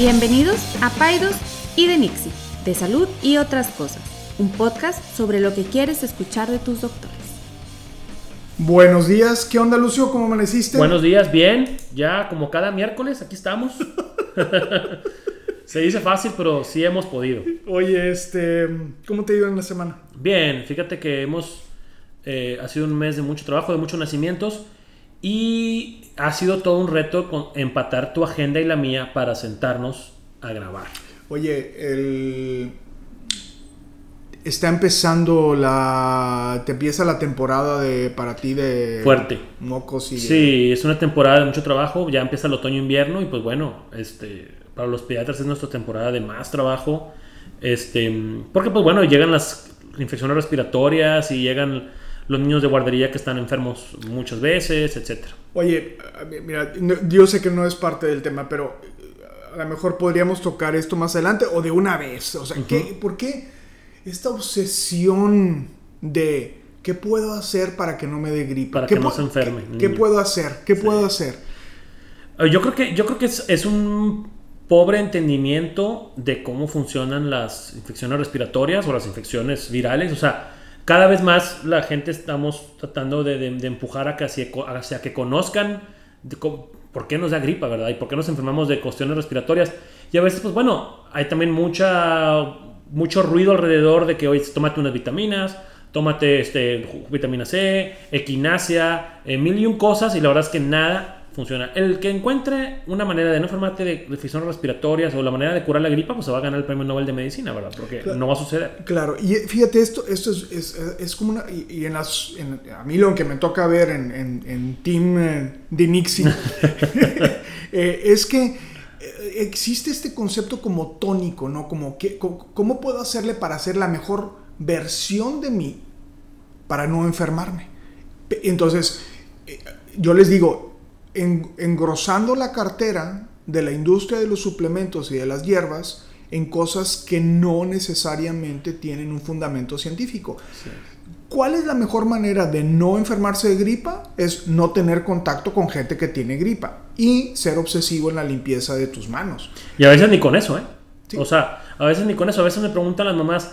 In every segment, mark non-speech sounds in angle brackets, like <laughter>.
Bienvenidos a Paidos y de Nixie, de salud y otras cosas, un podcast sobre lo que quieres escuchar de tus doctores. Buenos días, ¿qué onda Lucio? ¿Cómo amaneciste? Buenos días, bien, ya como cada miércoles, aquí estamos. <laughs> Se dice fácil, pero sí hemos podido. Oye, este, ¿cómo te ha ido en la semana? Bien, fíjate que hemos, eh, ha sido un mes de mucho trabajo, de muchos nacimientos y ha sido todo un reto con- empatar tu agenda y la mía para sentarnos a grabar. Oye, el... está empezando la... te empieza la temporada de para ti de... Fuerte. Mocos y... Sí, es una temporada de mucho trabajo, ya empieza el otoño-invierno y pues bueno, este, para los pediatras es nuestra temporada de más trabajo, este, porque pues bueno, llegan las infecciones respiratorias y llegan los niños de guardería que están enfermos muchas veces, etcétera. Oye, mira, yo sé que no es parte del tema, pero eh, a lo mejor podríamos tocar esto más adelante o de una vez. O sea, ¿qué- ¿por qué esta obsesión de qué puedo hacer para que no me dé gripe? Para ¿Qué que no se enferme ¿Qué, puedo hacer? ¿Qué puedo hacer? Eh, Yo creo que, yo creo que es, es un pobre entendimiento de cómo funcionan las infecciones respiratorias o las infecciones virales. O sea, cada vez más la gente estamos tratando de, de- empujar a que hacia, que conozcan por qué nos da gripa, ¿verdad? Y por qué nos enfermamos de cuestiones respiratorias. Y a veces, pues bueno, hay también mucha, mucho ruido alrededor de que hoy tómate unas vitaminas, tómate este, vitamina C, equinacia, eh, mil y un cosas, y la verdad es que nada funciona. El que encuentre una manera de no enfermarte de infecciones respiratorias o la manera de curar la gripa, pues se va a ganar el premio Nobel de Medicina, ¿verdad? Porque Claro. no va a suceder. Claro, y fíjate, esto, esto es, es- es como una. Y, y en las. en- a mí lo que me toca ver en, en, en Team eh, de Nixie <laughs> <laughs> eh, es que eh, existe este concepto como tónico, ¿no? Como que, ¿cómo puedo hacerle para hacer la mejor versión de mí para no enfermarme? Entonces, yo les digo, en- engrosando la cartera de la industria de los suplementos y de las hierbas en cosas que no necesariamente tienen un fundamento científico. ¿Cuál es la mejor manera de no enfermarse de gripa? Es no tener contacto con gente que tiene gripa y ser obsesivo en la limpieza de tus manos. Y a veces ni con eso, ¿eh? Sí. O sea, a veces ni con eso. A veces me preguntan las mamás,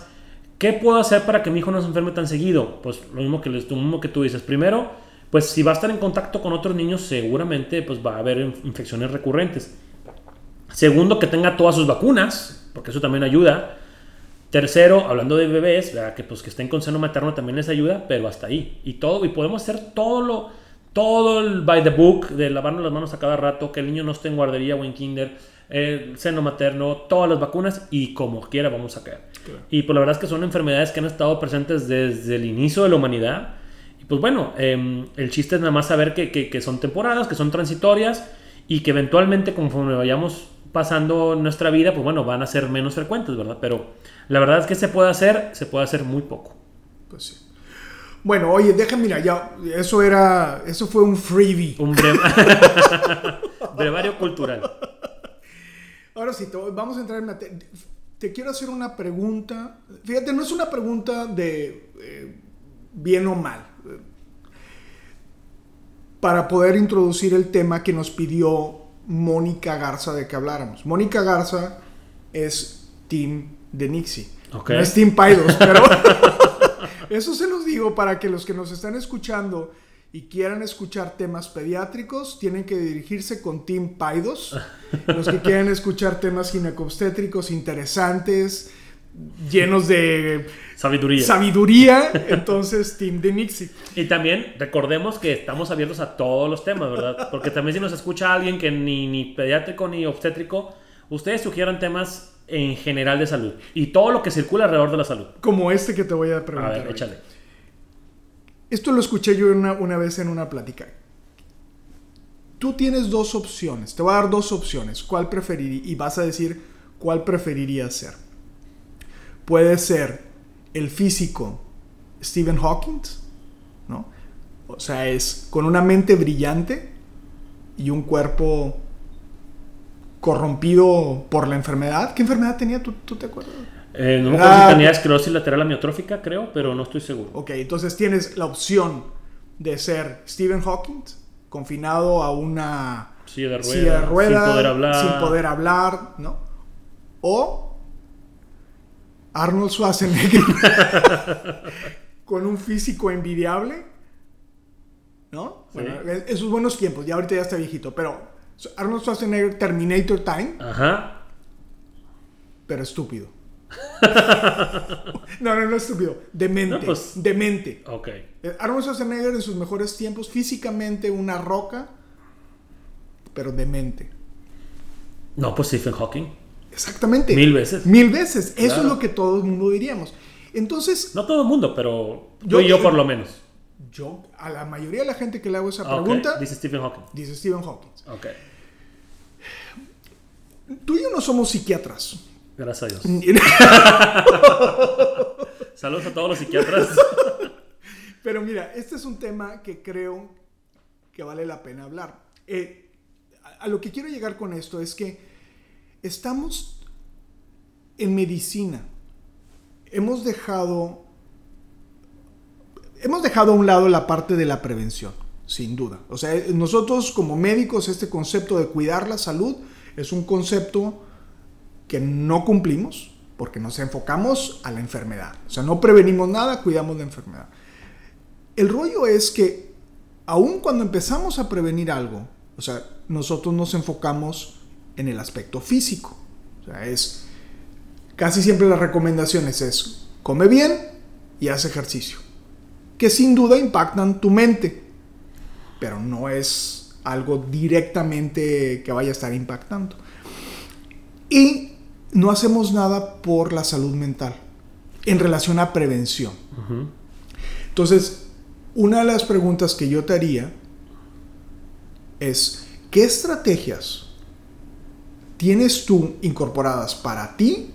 ¿qué puedo hacer para que mi hijo no se enferme tan seguido? Pues lo mismo que, lo mismo que tú dices. Primero, pues si va a estar en contacto con otros niños, seguramente pues va a haber inf- infecciones recurrentes. Segundo, que tenga todas sus vacunas, porque eso también ayuda. Tercero, hablando de bebés, ¿verdad? que pues que estén con seno materno también les ayuda, pero hasta ahí. Y todo, y podemos hacer todo lo, todo el by the book, de lavarnos las manos a cada rato, que el niño no esté en guardería o en kinder, el seno materno, todas las vacunas y como quiera vamos a caer. Claro. Y pues la verdad es que son enfermedades que han estado presentes desde el inicio de la humanidad. Pues bueno, em, el chiste es nada más saber que, que- que son temporadas, que son transitorias y que eventualmente conforme vayamos pasando nuestra vida, pues bueno, van a ser menos frecuentes, ¿verdad? Pero la verdad es que se puede hacer, se puede hacer muy poco. Pues sí. Bueno, oye, déjame, mira, ya, eso era, eso fue un freebie. Un breve... <laughs> brevario cultural. Ahora sí, vamos a entrar en materia. Te quiero hacer una pregunta. Fíjate, no es una pregunta de eh, bien o mal. Para poder introducir el tema que nos pidió Mónica Garza de que habláramos. Mónica Garza es Team de Nixie. Ok. No es Team Paidos, pero <laughs> eso se los digo para que los que nos están escuchando y quieran escuchar temas pediátricos, tienen que dirigirse con Team Paidos. Los que quieran escuchar temas ginecobstétricos interesantes, llenos de Sabiduría. sabiduría, entonces Team de Nixie. Y también recordemos que estamos abiertos a todos los temas, ¿verdad? Porque también si nos escucha alguien que ni, ni pediátrico ni obstétrico, ustedes sugieran temas en general de salud y todo lo que circula alrededor de la salud. Como este que te voy a A preguntar. ver, ahorita. échale. Esto lo escuché yo una, una vez en una plática. Tú tienes dos opciones. Te voy a dar dos opciones. ¿Cuál preferirías? Y vas a decir cuál preferirías ser. Puede ser el físico Stephen Hawking, ¿no? O sea, es con una mente brillante y un cuerpo corrompido por la enfermedad. ¿Qué enfermedad tenía? ¿Tú, tú te acuerdas? Eh, no me acuerdo Ah, si tenía esclerosis lateral amiotrófica, creo, pero no estoy seguro. Ok, entonces tienes la opción de ser Stephen Hawking, confinado a una Silla de ruedas, ruedas, sin poder hablar. sin poder hablar, ¿no? O Arnold Schwarzenegger <laughs> con un físico envidiable, ¿no? Sí. Bueno, esos buenos tiempos, ya ahorita ya está viejito, pero Arnold Schwarzenegger Terminator Time, Ajá. pero estúpido. <laughs> no, no, no estúpido, demente, No, pues- demente. Ok. Eh, Arnold Schwarzenegger en sus mejores tiempos, físicamente una roca, pero demente. No, pues Stephen Hawking. Exactamente. Mil veces. Mil veces. Eso Claro. es lo que todo el mundo diríamos. Entonces, No todo el mundo, pero Yo- yo, yo por lo menos. yo, a la mayoría de la gente que le hago esa Ah, ok. pregunta, Dice Stephen Hawking. dice Stephen Hawking. Ok. Tú y yo no somos psiquiatras. Gracias a Dios. <laughs> Saludos a todos los psiquiatras. <laughs> Pero mira, este es un tema que creo que vale la pena hablar. Eh, a, a lo que quiero llegar con esto es que estamos en medicina. Hemos dejado, hemos dejado a un lado la parte de la prevención, sin duda. O sea, nosotros como médicos, este concepto de cuidar la salud es un concepto que no cumplimos porque nos enfocamos a la enfermedad. O sea, no prevenimos nada, cuidamos la enfermedad. El rollo es que aun cuando empezamos a prevenir algo, o sea, nosotros nos enfocamos en el aspecto físico. O sea, es casi siempre las recomendaciones es come bien y haz ejercicio, que sin duda impactan tu mente, pero no es algo directamente que vaya a estar impactando. Y no hacemos nada por la salud mental en relación a prevención. Entonces, una de las preguntas que yo te haría es, ¿qué estrategias tienes tú incorporadas para ti?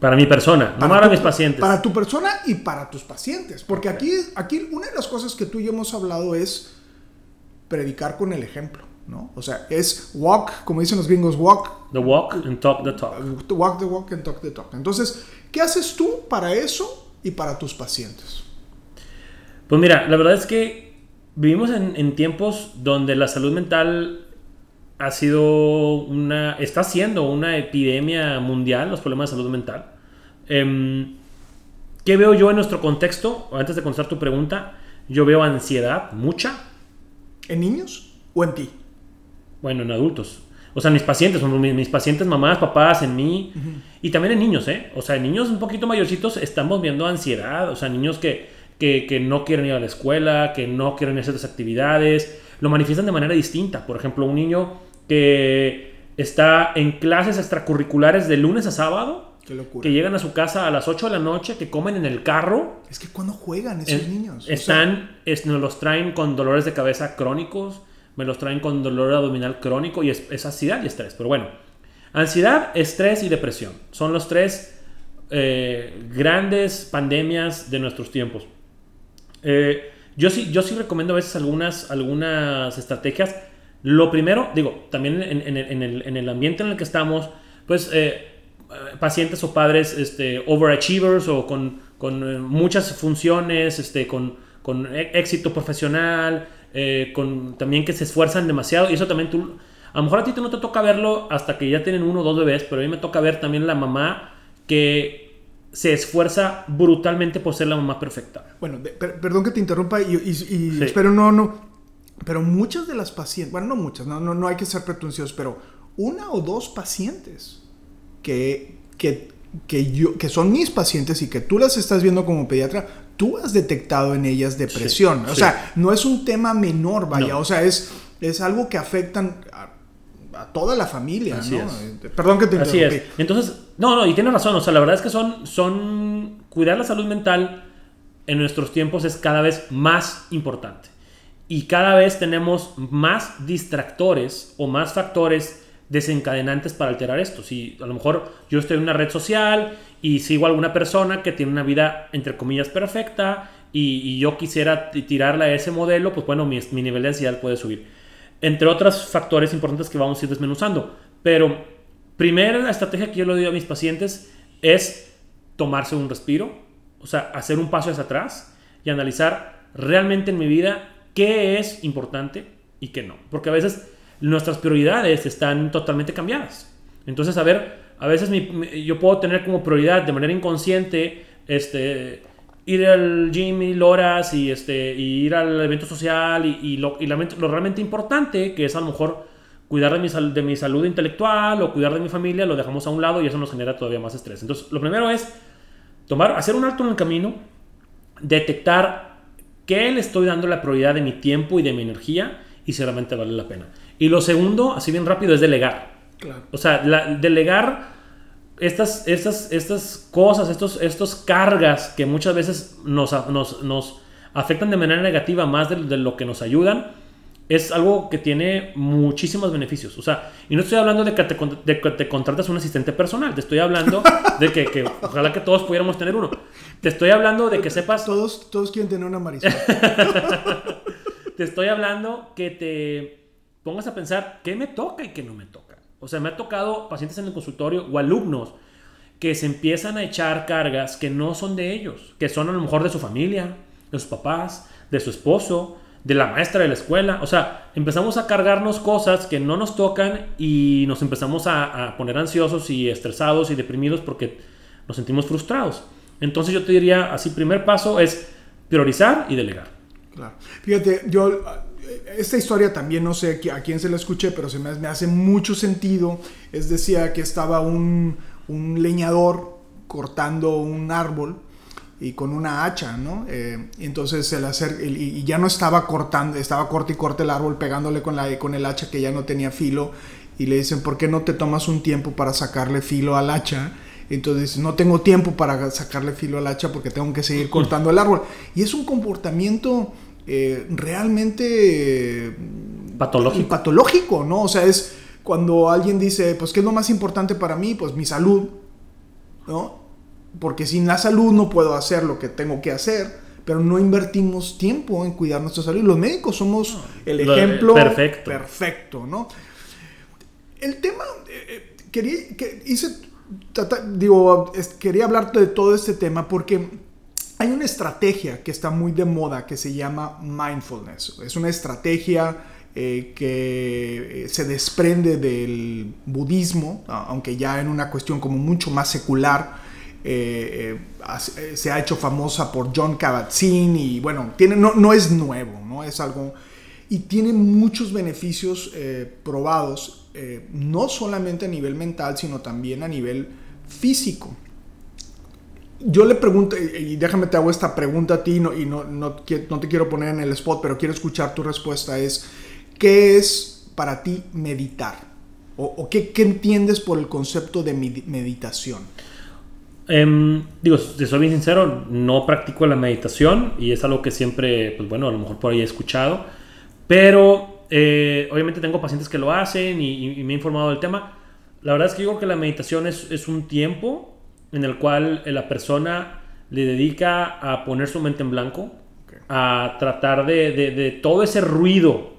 Para mi persona, no para tu- mis pacientes. Para tu persona y para tus pacientes. Porque aquí, aquí una de las cosas que tú y yo hemos hablado es predicar con el ejemplo, ¿no? O sea, es walk, como dicen los gringos, walk The walk and talk the talk. Walk the walk and talk the talk. Entonces, ¿qué haces tú para eso y para tus pacientes? Pues mira, la verdad es que vivimos en, en tiempos donde la salud mental ha sido una, está siendo una epidemia mundial, los problemas de salud mental. Em, ¿Qué veo yo en nuestro contexto? Antes de contestar tu pregunta, yo veo ansiedad, mucha, ¿En niños o en ti? bueno, en adultos. O sea, mis pacientes, mis, mis pacientes, mamás, papás, en mí. Y también en niños, ¿eh? O sea, en niños un poquito mayorcitos estamos viendo ansiedad. O sea, niños que, que, que no quieren ir a la escuela, que no quieren hacer ciertas actividades. Lo manifiestan de manera distinta. Por ejemplo, un niño que está en clases extracurriculares de lunes a sábado, Qué locura. que llegan a su casa a las 8 de la noche, que comen en el carro, Es que cuando juegan esos en- niños. O sea, Están, es- nos los traen con dolores de cabeza crónicos, me los traen con dolor abdominal crónico y es, es ansiedad y estrés. Pero bueno, ansiedad, estrés y depresión son los tres eh, grandes pandemias de nuestros tiempos. Eh, yo, sí, yo sí recomiendo a veces algunas, algunas estrategias. Lo primero, digo, también en, en el- en el, en el ambiente en el que estamos, pues eh, pacientes o padres este, overachievers o con, con eh, muchas funciones, este, con, con éxito profesional, eh, con, también que se esfuerzan demasiado. Y eso también tú, a lo mejor a ti no te toca verlo hasta que ya tienen uno o dos bebés, pero a mí me toca ver también la mamá que se esfuerza brutalmente por ser la mamá perfecta. Bueno, de- per- perdón que te interrumpa y, y- y Sí. espero no, no. Pero muchas de las pacientes, bueno, no muchas, no, no, no hay que ser pretenciosos, pero una o dos pacientes que, que, que, yo, que son mis pacientes y que tú las estás viendo como pediatra, tú has detectado en ellas depresión. Sí, o sí. sea, no es un tema menor, vaya, No. o sea, es, es algo que afectan a, a toda la familia, Así ¿no? es. Eh, Perdón que te Así interrumpí. es. Entonces, no, no, y tienes razón. O sea, la verdad es que son, son. Cuidar la salud mental en nuestros tiempos es cada vez más importante. Y cada vez tenemos más distractores o más factores desencadenantes para alterar esto. Si a lo mejor yo estoy en una red social y sigo a alguna persona que tiene una vida, entre comillas, perfecta y, yo quisiera tirarla a ese modelo, pues bueno, mi, nivel de ansiedad puede subir. Entre otros factores importantes que vamos a ir desmenuzando. Pero primera estrategia que yo le doy a mis pacientes es tomarse un respiro, o sea, hacer un paso hacia atrás y analizar realmente en mi vida qué es importante, y qué no. Porque a veces nuestras prioridades están totalmente cambiadas. Entonces, a ver, a veces yo puedo tener como prioridad de manera inconsciente este, ir al gym mil horas y, este, y ir al evento social y, lo, realmente importante, que es a lo mejor cuidar de mi, de mi salud intelectual o cuidar de mi familia, lo dejamos a un lado y eso nos genera todavía más estrés. Entonces, lo primero es tomar, hacer un alto en el camino, detectar qué le estoy dando la prioridad de mi tiempo y de mi energía y si realmente vale la pena. Y lo segundo, así bien rápido, es delegar. O sea, delegar estas, estas, estas cosas, estos, estos cargas que muchas veces nos, nos, nos afectan de manera negativa más de, lo que nos ayudan, es algo que tiene muchísimos beneficios. O sea, y no estoy hablando de que te, de que te contratas un asistente personal, te estoy hablando de que, que, ojalá que todos pudiéramos tener uno. Te estoy hablando de que sepas... Todos, todos quieren tener una marisol. <laughs> te estoy hablando que te pongas a pensar qué me toca y qué no me toca. O sea, me ha tocado pacientes en el consultorio o alumnos que se empiezan a echar cargas que no son de ellos, que son a lo mejor de su familia, de sus papás, de su esposo, de la maestra de la escuela. O sea, empezamos a cargarnos cosas que no nos tocan y nos empezamos a, poner ansiosos y estresados y deprimidos porque nos sentimos frustrados. Entonces yo te diría, así, primer paso es priorizar y delegar. Claro. Fíjate, yo esta historia también no sé a quién se la escuché, pero se me, hace mucho sentido. Es decía que estaba un, leñador cortando un árbol y con una hacha, ¿no? Eh, entonces se le acerca y, ya no estaba cortando, estaba corta y corta el árbol pegándole con, la, con el hacha que ya no tenía filo y le dicen, ¿por qué no te tomas un tiempo para sacarle filo al hacha? Entonces, no tengo tiempo para sacarle filo al hacha porque tengo que seguir cortando el árbol. Y es un comportamiento eh, realmente patológico. patológico, ¿no? O sea, es cuando alguien dice, pues, ¿qué es lo más importante para mí? Pues mi salud, ¿no? Porque sin la salud no puedo hacer lo que tengo que hacer, pero no invertimos tiempo en cuidar nuestra salud. Los médicos somos el ejemplo perfecto. perfecto, ¿no? El tema, eh, eh, quería, que hice, digo, quería hablarte de todo este tema porque hay una estrategia que está muy de moda que se llama mindfulness. Es una estrategia eh, que se desprende del budismo, aunque ya en una cuestión como mucho más secular. Eh, se ha hecho famosa por John Kabat-Zinn y bueno, tiene, no, no, es nuevo, no es algo y tiene muchos beneficios probados, no solamente a nivel mental, sino también a nivel físico yo le pregunto, y déjame te hago esta pregunta a ti, no, y no, no, no, te quiero poner en el spot, pero quiero escuchar tu respuesta, es, ¿qué es para ti meditar? ¿O, qué, qué, entiendes por el concepto de meditación? Em, digo, si soy bien sincero, no practico la meditación y es algo que siempre, pues bueno, a lo mejor por ahí he escuchado, pero eh, obviamente tengo pacientes que lo hacen y, me he informado del tema. La verdad es que digo que la meditación es, es un tiempo en el cual la persona le dedica a poner su mente en blanco, a tratar de, todo ese ruido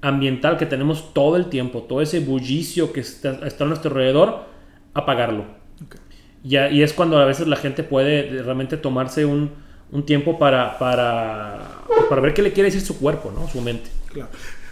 ambiental que tenemos todo el tiempo, todo ese bullicio que está, a nuestro alrededor, apagarlo. Y, y, es cuando a veces la gente puede realmente tomarse un, tiempo para, para, para, ver qué le quiere decir su cuerpo, ¿no? su mente. Claro.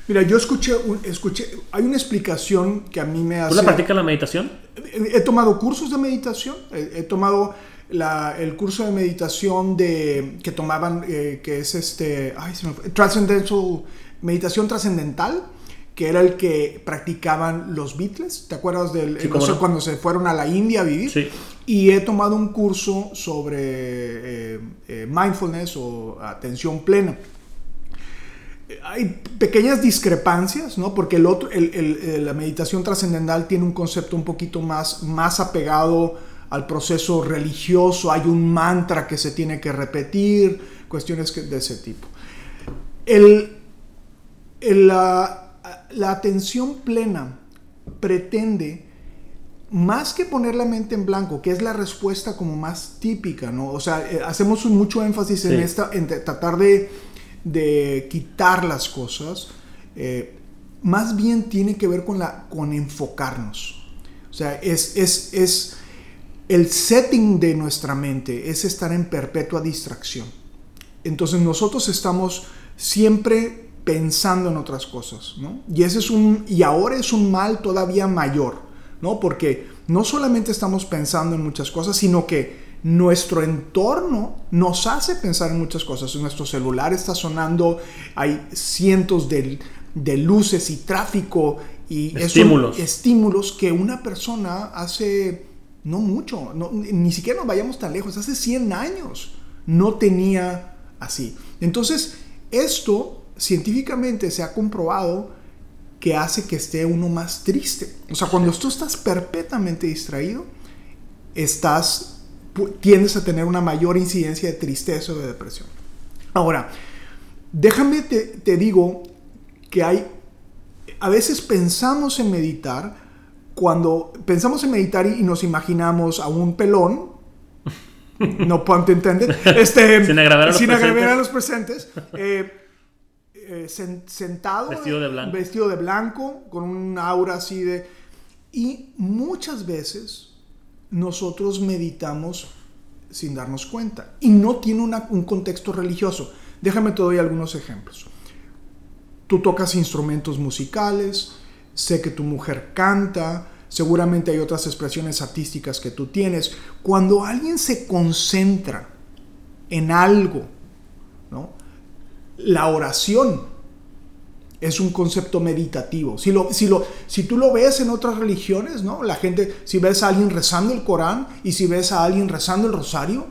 Mira, yo escuché, escuché, hay una explicación que a mí me hace... ¿Tú la practicas la meditación? He, tomado cursos de meditación, he, tomado el curso de meditación de, que tomaban, eh, que es este, ay, se me Transcendental, meditación trascendental, que era el que practicaban los Beatles, ¿te acuerdas del cuando se fueron a la India a vivir? Sí. Y he tomado un curso sobre eh, eh, mindfulness o atención plena hay pequeñas discrepancias, ¿no? Porque el otro, la meditación trascendental tiene un concepto un poquito más, más apegado al proceso religioso, hay un mantra que se tiene que repetir, cuestiones de ese tipo. la, la atención plena pretende más que poner la mente en blanco, que es la respuesta como más típica, ¿no? O sea, eh, hacemos mucho énfasis en esta, en tratar de de quitar las cosas, eh, más bien tiene que ver con, la, con enfocarnos. O sea, es, es, es el setting de nuestra mente, es estar en perpetua distracción. Entonces nosotros estamos siempre pensando en otras cosas, ¿no? Y ese es un y ahora es un mal todavía mayor, ¿no? Porque no solamente estamos pensando en muchas cosas, sino que nuestro entorno nos hace pensar en muchas cosas. Nuestro celular está sonando, hay cientos de, de luces y tráfico y estímulos. estímulos que una persona hace no mucho, ni siquiera nos vayamos tan lejos, hace 100 años no tenía así. Entonces, esto científicamente se ha comprobado que hace que esté uno más triste. O sea, cuando tú estás perpetuamente distraído, estás tiendes a tener una mayor incidencia de tristeza o de depresión. Ahora, déjame te, te digo que hay a veces pensamos en meditar cuando pensamos en meditar y nos imaginamos a un pelón no puedo entender. Este, <laughs> sin agravar a los presentes. Eh, eh, sentado. Vestido de blanco. Vestido de blanco, con un aura así de... Y muchas veces nosotros meditamos sin darnos cuenta. Y no tiene un contexto religioso. Déjame te doy algunos ejemplos. Tú tocas instrumentos musicales, sé que tu mujer canta, Seguramente hay otras expresiones artísticas que tú tienes. Cuando alguien se concentra en algo. La oración es un concepto meditativo. Si, lo, si, lo, si tú lo ves en otras religiones, ¿no? la gente, si ves a alguien rezando el Corán y si ves a alguien rezando el rosario,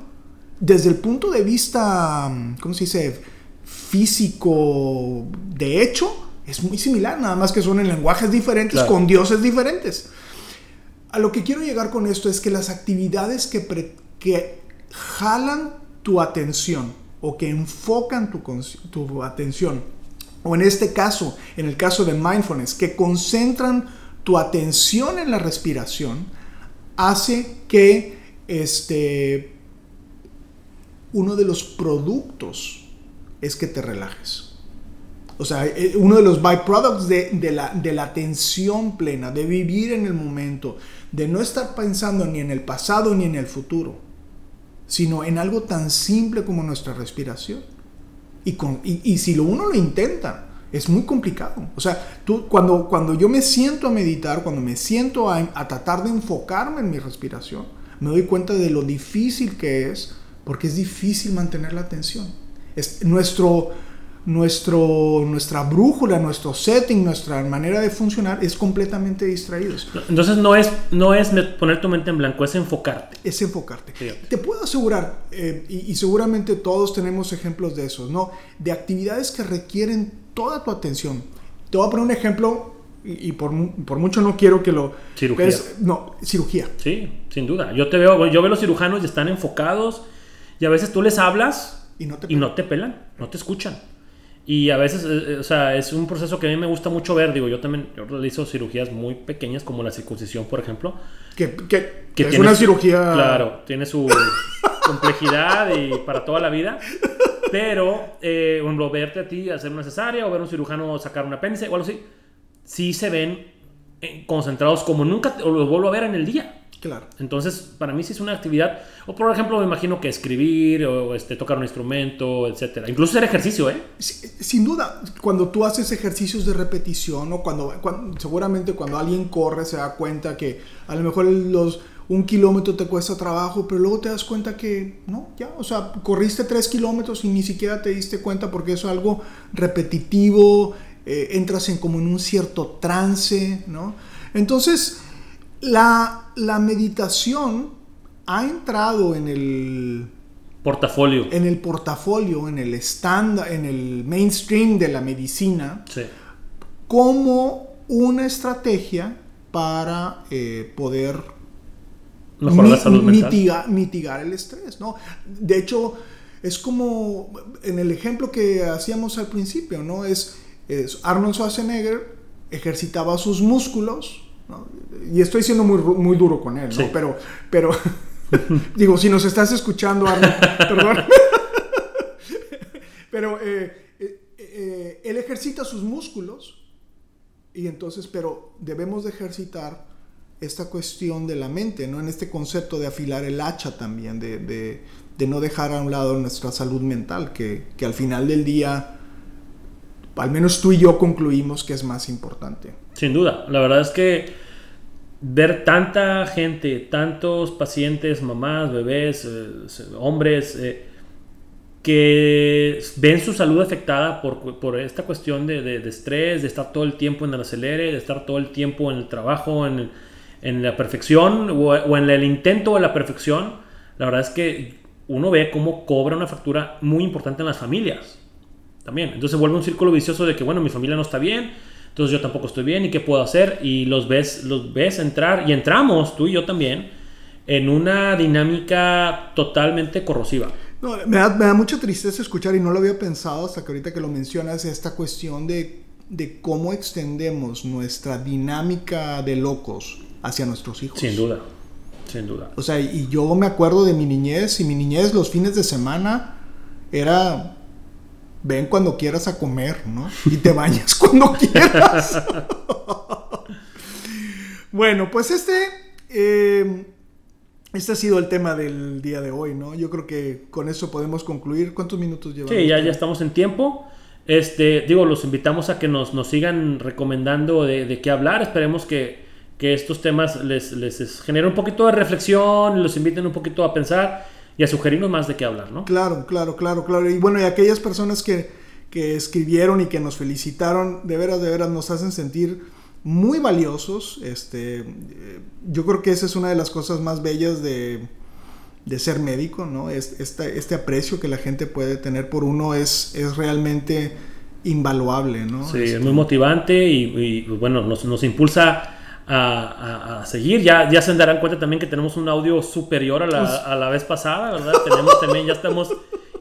desde el punto de vista, ¿cómo se dice? Físico, de hecho, es muy similar, nada más que son en lenguajes diferentes, con dioses diferentes. A lo que quiero llegar con esto es que las actividades que, que jalan tu atención o que enfocan tu, tu atención, o en este caso, en el caso de mindfulness, que concentran tu atención en la respiración, hace que este, uno de los productos es que te relajes. O sea, eh, uno de los byproducts de, de, la, de la atención plena, de vivir en el momento, de no estar pensando ni en el pasado ni en el futuro, sino en algo tan simple como nuestra respiración. Y, con, y, si lo uno lo intenta, es muy complicado. O sea, tú, cuando, cuando yo me siento a meditar, cuando me siento a, a tratar de enfocarme en mi respiración, me doy cuenta de lo difícil que es, porque es difícil mantener la atención. Es nuestro, nuestro, nuestra brújula, nuestro setting, nuestra manera de funcionar es completamente distraídos. Entonces no es, no es poner tu mente en blanco, es enfocarte. Es enfocarte. Te puedo asegurar, eh, y, seguramente todos tenemos ejemplos de esos, ¿no? De actividades que requieren toda tu atención. Te voy a poner un ejemplo, y, por, por, mucho no quiero que lo... Cirugía. no, cirugía. Sí, sin duda. Yo te veo, yo veo los cirujanos y están enfocados, y a veces tú les hablas y no te y no te, pelan, no te escuchan. Y a veces, eh, eh, o sea, es un proceso que a mí me gusta mucho ver. Digo, yo también yo realizo cirugías muy pequeñas, como la circuncisión, por ejemplo. Que, que, que es una cirugía. Claro, tiene su <laughs> complejidad y para toda la vida. Pero, eh, verte a ti hacer una cesárea o ver a un cirujano sacar un apéndice o algo así, sí se ven eh, concentrados como nunca o los vuelvo a ver en el día. Claro. Entonces, para mí sí es una actividad. O por ejemplo, me imagino que escribir o este, tocar un instrumento, etcétera. Incluso hacer ejercicio, ¿eh? Sin duda, cuando tú haces ejercicios de repetición o cuando, seguramente cuando alguien corre se da cuenta que a lo mejor los un kilómetro te cuesta trabajo, pero luego te das cuenta que no, ya, o sea, corriste tres kilómetros y ni siquiera te diste cuenta porque es algo repetitivo, eh, entras en como en un cierto trance, ¿no? Entonces, la, meditación ha entrado en el portafolio. En el portafolio, en el estándar, en el mainstream de la medicina, como una estrategia para eh, poder mitigar, el estrés. ¿no? De hecho, es como en el ejemplo que hacíamos al principio, ¿no? Es, es Arnold Schwarzenegger ejercitaba sus músculos y estoy siendo muy, muy duro con él, ¿no? Pero, pero <laughs> digo, si nos estás escuchando, Arnold, <laughs> perdón. <laughs> pero eh, eh, eh, él ejercita sus músculos y entonces, pero debemos de ejercitar esta cuestión de la mente, ¿no? En este concepto de afilar el hacha también, de, de, no dejar a un lado nuestra salud mental, que, que al final del día al menos tú y yo concluimos que es más importante. Sin duda, la verdad es que ver tanta gente, tantos pacientes, mamás, bebés, eh, hombres, eh, que ven su salud afectada por, por esta cuestión de, de, estrés, de estar todo el tiempo en el acelere, de estar todo el tiempo en el trabajo, en, en la perfección o, o, en el intento de la perfección, la verdad es que uno ve cómo cobra una factura muy importante en las familias. También. Entonces vuelve un círculo vicioso de que, bueno, mi familia no está bien, entonces yo tampoco estoy bien y qué puedo hacer. Y los ves, los ves entrar y entramos, tú y yo también, en una dinámica totalmente corrosiva. No, me, da, me, da, mucha tristeza escuchar y no lo había pensado hasta que ahorita que lo mencionas, esta cuestión de, de cómo extendemos nuestra dinámica de locos hacia nuestros hijos. Sin duda, sin duda. O sea, y yo me acuerdo de mi niñez y mi niñez los fines de semana era ven cuando quieras a comer, ¿no? Y te bañas <laughs> cuando quieras. <laughs> bueno, pues este, eh, este ha sido el tema del día de hoy, ¿no? Yo creo que con eso podemos concluir. ¿Cuántos minutos llevamos? Sí, ya, estamos en tiempo. Este, digo, los invitamos a que nos, nos sigan recomendando de, qué hablar. Esperemos que, que estos temas les, les generen un poquito de reflexión, los inviten un poquito a pensar y a sugerirnos más de qué hablar, ¿no? Claro, claro, claro, claro. Y bueno, y aquellas personas que, que escribieron y que nos felicitaron, de veras, de veras nos hacen sentir muy valiosos. Este, yo creo que esa es una de las cosas más bellas de, de ser médico, ¿no? Es, este, este aprecio que la gente puede tener por uno es, es realmente invaluable, ¿no? Sí, este, es muy motivante y, y bueno, nos, nos impulsa a, a, a, seguir. Ya, ya se darán cuenta también que tenemos un audio superior a la, a la vez pasada, ¿verdad? tenemos también, ya estamos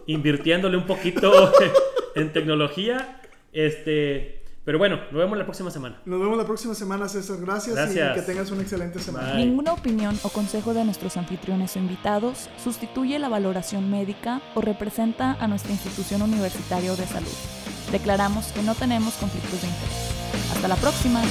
invirtiéndole un poquito <laughs> en tecnología. Este, pero bueno, nos vemos la próxima semana. Nos vemos la próxima semana, César. Gracias, Gracias. y que tengas una excelente semana. Bye. Ninguna opinión o consejo de nuestros anfitriones o invitados sustituye la valoración médica o representa a nuestra institución universitaria o de salud. Declaramos que no tenemos conflictos de interés. Hasta la próxima.